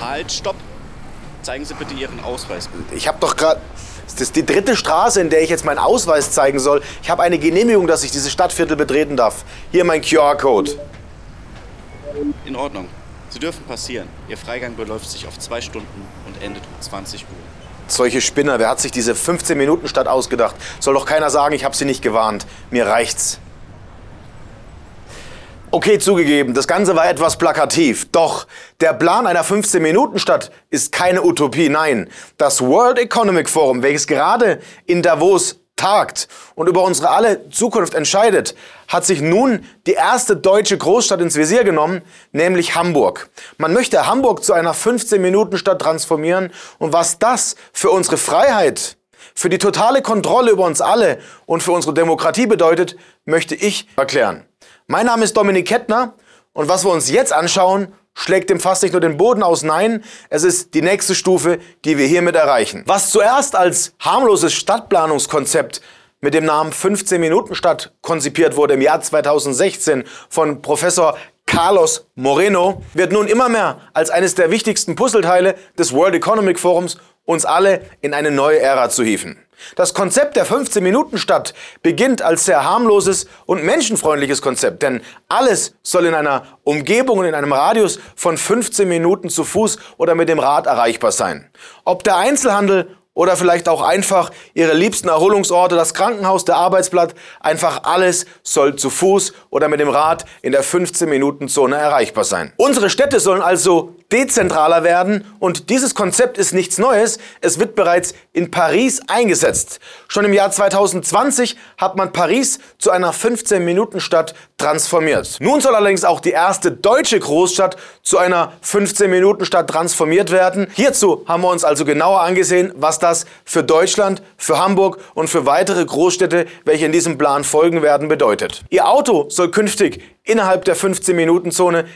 Halt, stopp! Zeigen Sie bitte Ihren Ausweis. Ich habe doch gerade. Das ist die dritte Straße, in der ich jetzt meinen Ausweis zeigen soll. Ich habe eine Genehmigung, dass ich dieses Stadtviertel betreten darf. Hier mein QR-Code. In Ordnung. Sie dürfen passieren. Ihr Freigang beläuft sich auf zwei Stunden und endet um 20 Uhr. Solche Spinner, wer hat sich diese 15-Minuten-Stadt ausgedacht? Soll doch keiner sagen, ich habe sie nicht gewarnt. Mir reicht's. Okay, zugegeben, das Ganze war etwas plakativ. Doch der Plan einer 15-Minuten-Stadt ist keine Utopie, nein. Das World Economic Forum, welches gerade in Davos tagt und über unsere alle Zukunft entscheidet, hat sich nun die erste deutsche Großstadt ins Visier genommen, nämlich Hamburg. Man möchte Hamburg zu einer 15-Minuten-Stadt transformieren und was das für unsere Freiheit, für die totale Kontrolle über uns alle und für unsere Demokratie bedeutet, möchte ich erklären. Mein Name ist Dominik Kettner und was wir uns jetzt anschauen, schlägt dem fast nicht nur den Boden aus, nein, es ist die nächste Stufe, die wir hiermit erreichen. Was zuerst als harmloses Stadtplanungskonzept mit dem Namen 15 Minuten Stadt konzipiert wurde im Jahr 2016 von Professor Carlos Moreno, wird nun immer mehr als eines der wichtigsten Puzzleteile des World Economic Forums uns alle in eine neue Ära zu hieven. Das Konzept der 15-Minuten-Stadt beginnt als sehr harmloses und menschenfreundliches Konzept, denn alles soll in einer Umgebung und in einem Radius von 15 Minuten zu Fuß oder mit dem Rad erreichbar sein. Ob der Einzelhandel oder vielleicht auch einfach ihre liebsten Erholungsorte, das Krankenhaus, der Arbeitsplatz, einfach alles soll zu Fuß oder mit dem Rad in der 15-Minuten-Zone erreichbar sein. Unsere Städte sollen also dezentraler werden und dieses Konzept ist nichts Neues, es wird bereits in Paris eingesetzt. Schon im Jahr 2020 hat man Paris zu einer 15-Minuten-Stadt transformiert. Nun soll allerdings auch die erste deutsche Großstadt zu einer 15-Minuten-Stadt transformiert werden. Hierzu haben wir uns also genauer angesehen, was das für Deutschland, für Hamburg und für weitere Großstädte, welche in diesem Plan folgen werden, bedeutet. Ihr Auto soll künftig innerhalb der 15-Minuten-Zone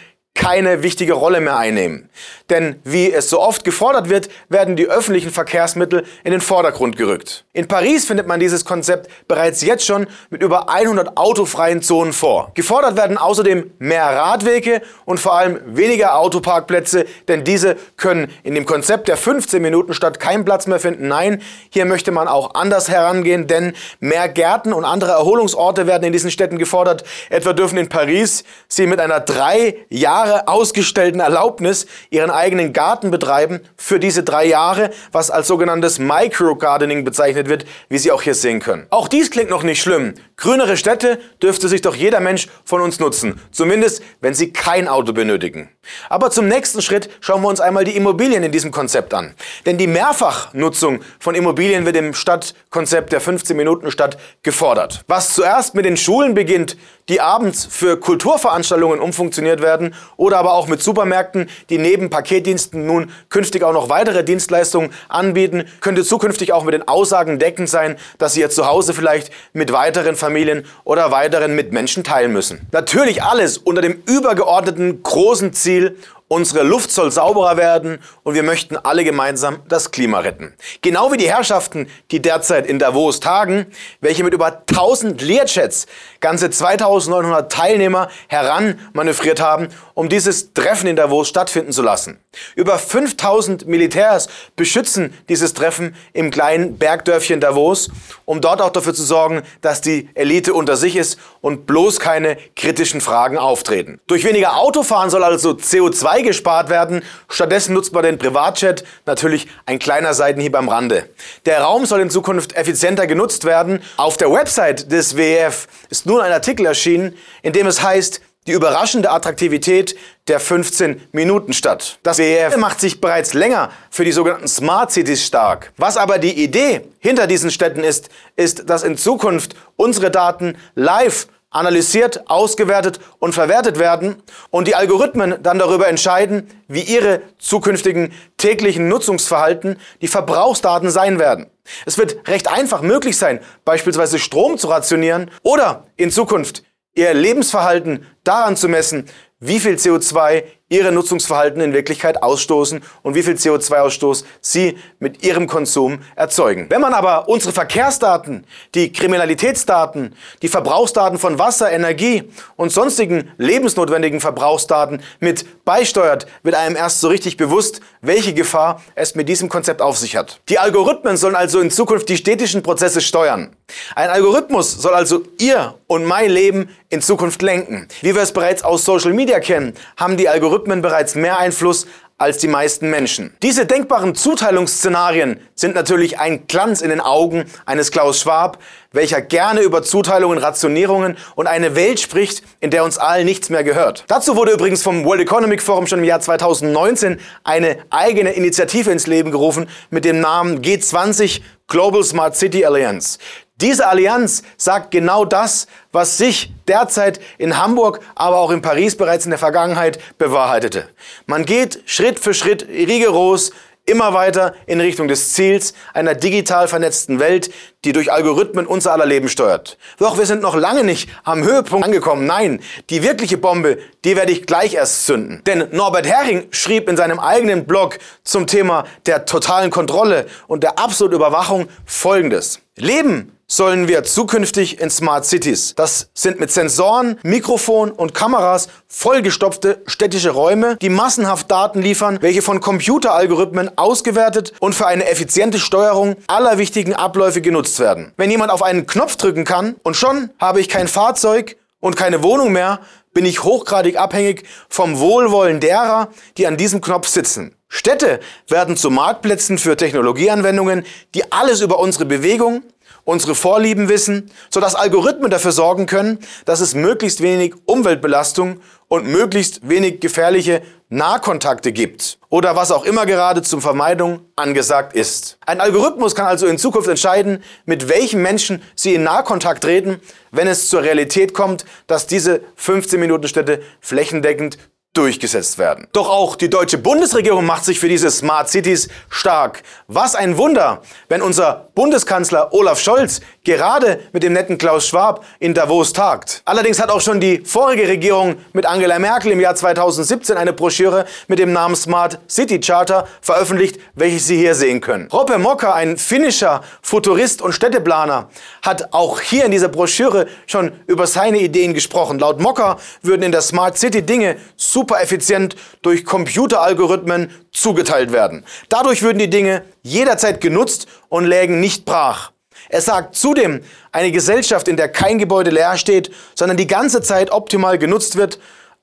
keine wichtige Rolle mehr einnehmen. Denn wie es so oft gefordert wird, werden die öffentlichen Verkehrsmittel in den Vordergrund gerückt. In Paris findet man dieses Konzept bereits jetzt schon mit über 100 autofreien Zonen vor. Gefordert werden außerdem mehr Radwege und vor allem weniger Autoparkplätze, denn diese können in dem Konzept der 15 Minuten Stadt keinen Platz mehr finden. Nein, hier möchte man auch anders herangehen, denn mehr Gärten und andere Erholungsorte werden in diesen Städten gefordert. Etwa dürfen in Paris sie mit einer drei Jahre Jahre ausgestellten Erlaubnis ihren eigenen Garten betreiben für diese drei Jahre, was als sogenanntes Microgardening bezeichnet wird, wie Sie auch hier sehen können. Auch dies klingt noch nicht schlimm. Grünere Städte dürfte sich doch jeder Mensch von uns nutzen, zumindest wenn sie kein Auto benötigen. Aber zum nächsten Schritt schauen wir uns einmal die Immobilien in diesem Konzept an. Denn die Mehrfachnutzung von Immobilien wird im Stadtkonzept der 15-Minuten-Stadt gefordert. Was zuerst mit den Schulen beginnt, die abends für Kulturveranstaltungen umfunktioniert werden oder aber auch mit Supermärkten, die neben Paketdiensten nun künftig auch noch weitere Dienstleistungen anbieten, könnte zukünftig auch mit den Aussagen deckend sein, dass sie ihr Zuhause vielleicht mit weiteren Familien oder weiteren Mitmenschen teilen müssen. Natürlich alles unter dem übergeordneten großen Ziel, Unsere Luft soll sauberer werden und wir möchten alle gemeinsam das Klima retten. Genau wie die Herrschaften, die derzeit in Davos tagen, welche mit über 1000 Learjets ganze 2900 Teilnehmer heranmanövriert haben, um dieses Treffen in Davos stattfinden zu lassen. Über 5000 Militärs beschützen dieses Treffen im kleinen Bergdörfchen Davos, um dort auch dafür zu sorgen, dass die Elite unter sich ist und bloß keine kritischen Fragen auftreten. Durch weniger Autofahren soll also CO2 gespart werden. Stattdessen nutzt man den Privatjet, natürlich ein kleiner Seitenhieb am Rande. Der Raum soll in Zukunft effizienter genutzt werden. Auf der Website des WEF ist nun ein Artikel erschienen, in dem es heißt, die überraschende Attraktivität der 15 Minuten Stadt. Das WEF macht sich bereits länger für die sogenannten Smart Cities stark. Was aber die Idee hinter diesen Städten ist, ist, dass in Zukunft unsere Daten live analysiert, ausgewertet und verwertet werden und die Algorithmen dann darüber entscheiden, wie ihre zukünftigen täglichen Nutzungsverhalten die Verbrauchsdaten sein werden. Es wird recht einfach möglich sein, beispielsweise Strom zu rationieren oder in Zukunft ihr Lebensverhalten daran zu messen, wie viel CO2 ihre Nutzungsverhalten in Wirklichkeit ausstoßen und wie viel CO2-Ausstoß sie mit ihrem Konsum erzeugen. Wenn man aber unsere Verkehrsdaten, die Kriminalitätsdaten, die Verbrauchsdaten von Wasser, Energie und sonstigen lebensnotwendigen Verbrauchsdaten mit beisteuert, wird einem erst so richtig bewusst, welche Gefahr es mit diesem Konzept auf sich hat. Die Algorithmen sollen also in Zukunft die städtischen Prozesse steuern. Ein Algorithmus soll also ihr und mein Leben in Zukunft lenken. Wie wir es bereits aus Social Media kennen, haben die Algorithmen bereits mehr Einfluss als die meisten Menschen. Diese denkbaren Zuteilungsszenarien sind natürlich ein Glanz in den Augen eines Klaus Schwab, welcher gerne über Zuteilungen, Rationierungen und eine Welt spricht, in der uns allen nichts mehr gehört. Dazu wurde übrigens vom World Economic Forum schon im Jahr 2019 eine eigene Initiative ins Leben gerufen mit dem Namen G20 Global Smart City Alliance. Diese Allianz sagt genau das, was sich derzeit in Hamburg, aber auch in Paris bereits in der Vergangenheit bewahrheitete. Man geht Schritt für Schritt rigoros immer weiter in Richtung des Ziels einer digital vernetzten Welt, die durch Algorithmen unser aller Leben steuert. Doch wir sind noch lange nicht am Höhepunkt angekommen. Nein, die wirkliche Bombe, die werde ich gleich erst zünden. Denn Norbert Herring schrieb in seinem eigenen Blog zum Thema der totalen Kontrolle und der absoluten Überwachung Folgendes. Leben sollen wir zukünftig in Smart Cities. Das sind mit Sensoren, Mikrofon und Kameras vollgestopfte städtische Räume, die massenhaft Daten liefern, welche von Computeralgorithmen ausgewertet und für eine effiziente Steuerung aller wichtigen Abläufe genutzt werden. Wenn jemand auf einen Knopf drücken kann und schon habe ich kein Fahrzeug und keine Wohnung mehr, bin ich hochgradig abhängig vom Wohlwollen derer, die an diesem Knopf sitzen. Städte werden zu Marktplätzen für Technologieanwendungen, die alles über unsere Bewegung, unsere Vorlieben wissen, sodass Algorithmen dafür sorgen können, dass es möglichst wenig Umweltbelastung und möglichst wenig gefährliche Nahkontakte gibt oder was auch immer gerade zur Vermeidung angesagt ist. Ein Algorithmus kann also in Zukunft entscheiden, mit welchen Menschen Sie in Nahkontakt treten, wenn es zur Realität kommt, dass diese 15 Minuten Städte flächendeckend durchgesetzt werden. Doch auch die deutsche Bundesregierung macht sich für diese Smart Cities stark. Was ein Wunder, wenn unser Bundeskanzler Olaf Scholz gerade mit dem netten Klaus Schwab in Davos tagt. Allerdings hat auch schon die vorige Regierung mit Angela Merkel im Jahr 2017 eine Broschüre mit dem Namen Smart City Charter veröffentlicht, welche Sie hier sehen können. Roppe Mokka, ein finnischer Futurist und Städteplaner, hat auch hier in dieser Broschüre schon über seine Ideen gesprochen. Laut Mokka würden in der Smart City Dinge super effizient durch Computeralgorithmen zugeteilt werden. Dadurch würden die Dinge jederzeit genutzt und lägen nicht brach. Er sagt zudem, eine Gesellschaft, in der kein Gebäude leer steht, sondern die ganze Zeit optimal genutzt wird,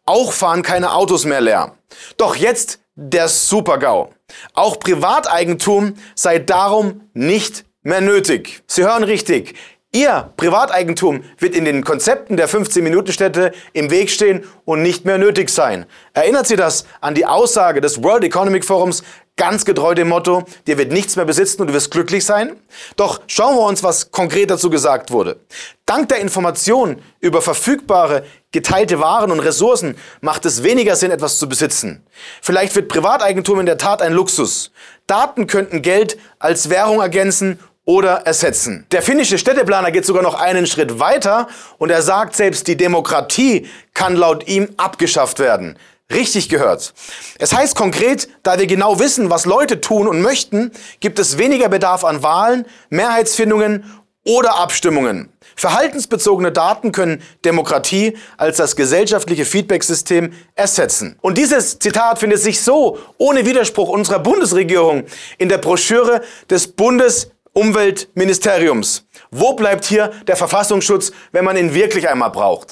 auch fahren keine Autos mehr leer. Doch jetzt der Supergau. Auch Privateigentum sei darum nicht mehr nötig. Sie hören richtig. Ihr Privateigentum wird in den Konzepten der 15-Minuten-Städte im Weg stehen und nicht mehr nötig sein. Erinnert Sie das an die Aussage des World Economic Forums, ganz getreu dem Motto, dir wird nichts mehr besitzen und du wirst glücklich sein? Doch schauen wir uns, was konkret dazu gesagt wurde. Dank der Information über verfügbare, geteilte Waren und Ressourcen macht es weniger Sinn, etwas zu besitzen. Vielleicht wird Privateigentum in der Tat ein Luxus. Daten könnten Geld als Währung ergänzen oder ersetzen. Der finnische Städteplaner geht sogar noch einen Schritt weiter und er sagt, selbst die Demokratie kann laut ihm abgeschafft werden. Richtig gehört. Es heißt konkret, da wir genau wissen, was Leute tun und möchten, gibt es weniger Bedarf an Wahlen, Mehrheitsfindungen oder Abstimmungen. Verhaltensbezogene Daten können Demokratie als das gesellschaftliche Feedbacksystem ersetzen. Und dieses Zitat findet sich so ohne Widerspruch unserer Bundesregierung in der Broschüre des Bundes Umweltministeriums. Wo bleibt hier der Verfassungsschutz, wenn man ihn wirklich einmal braucht?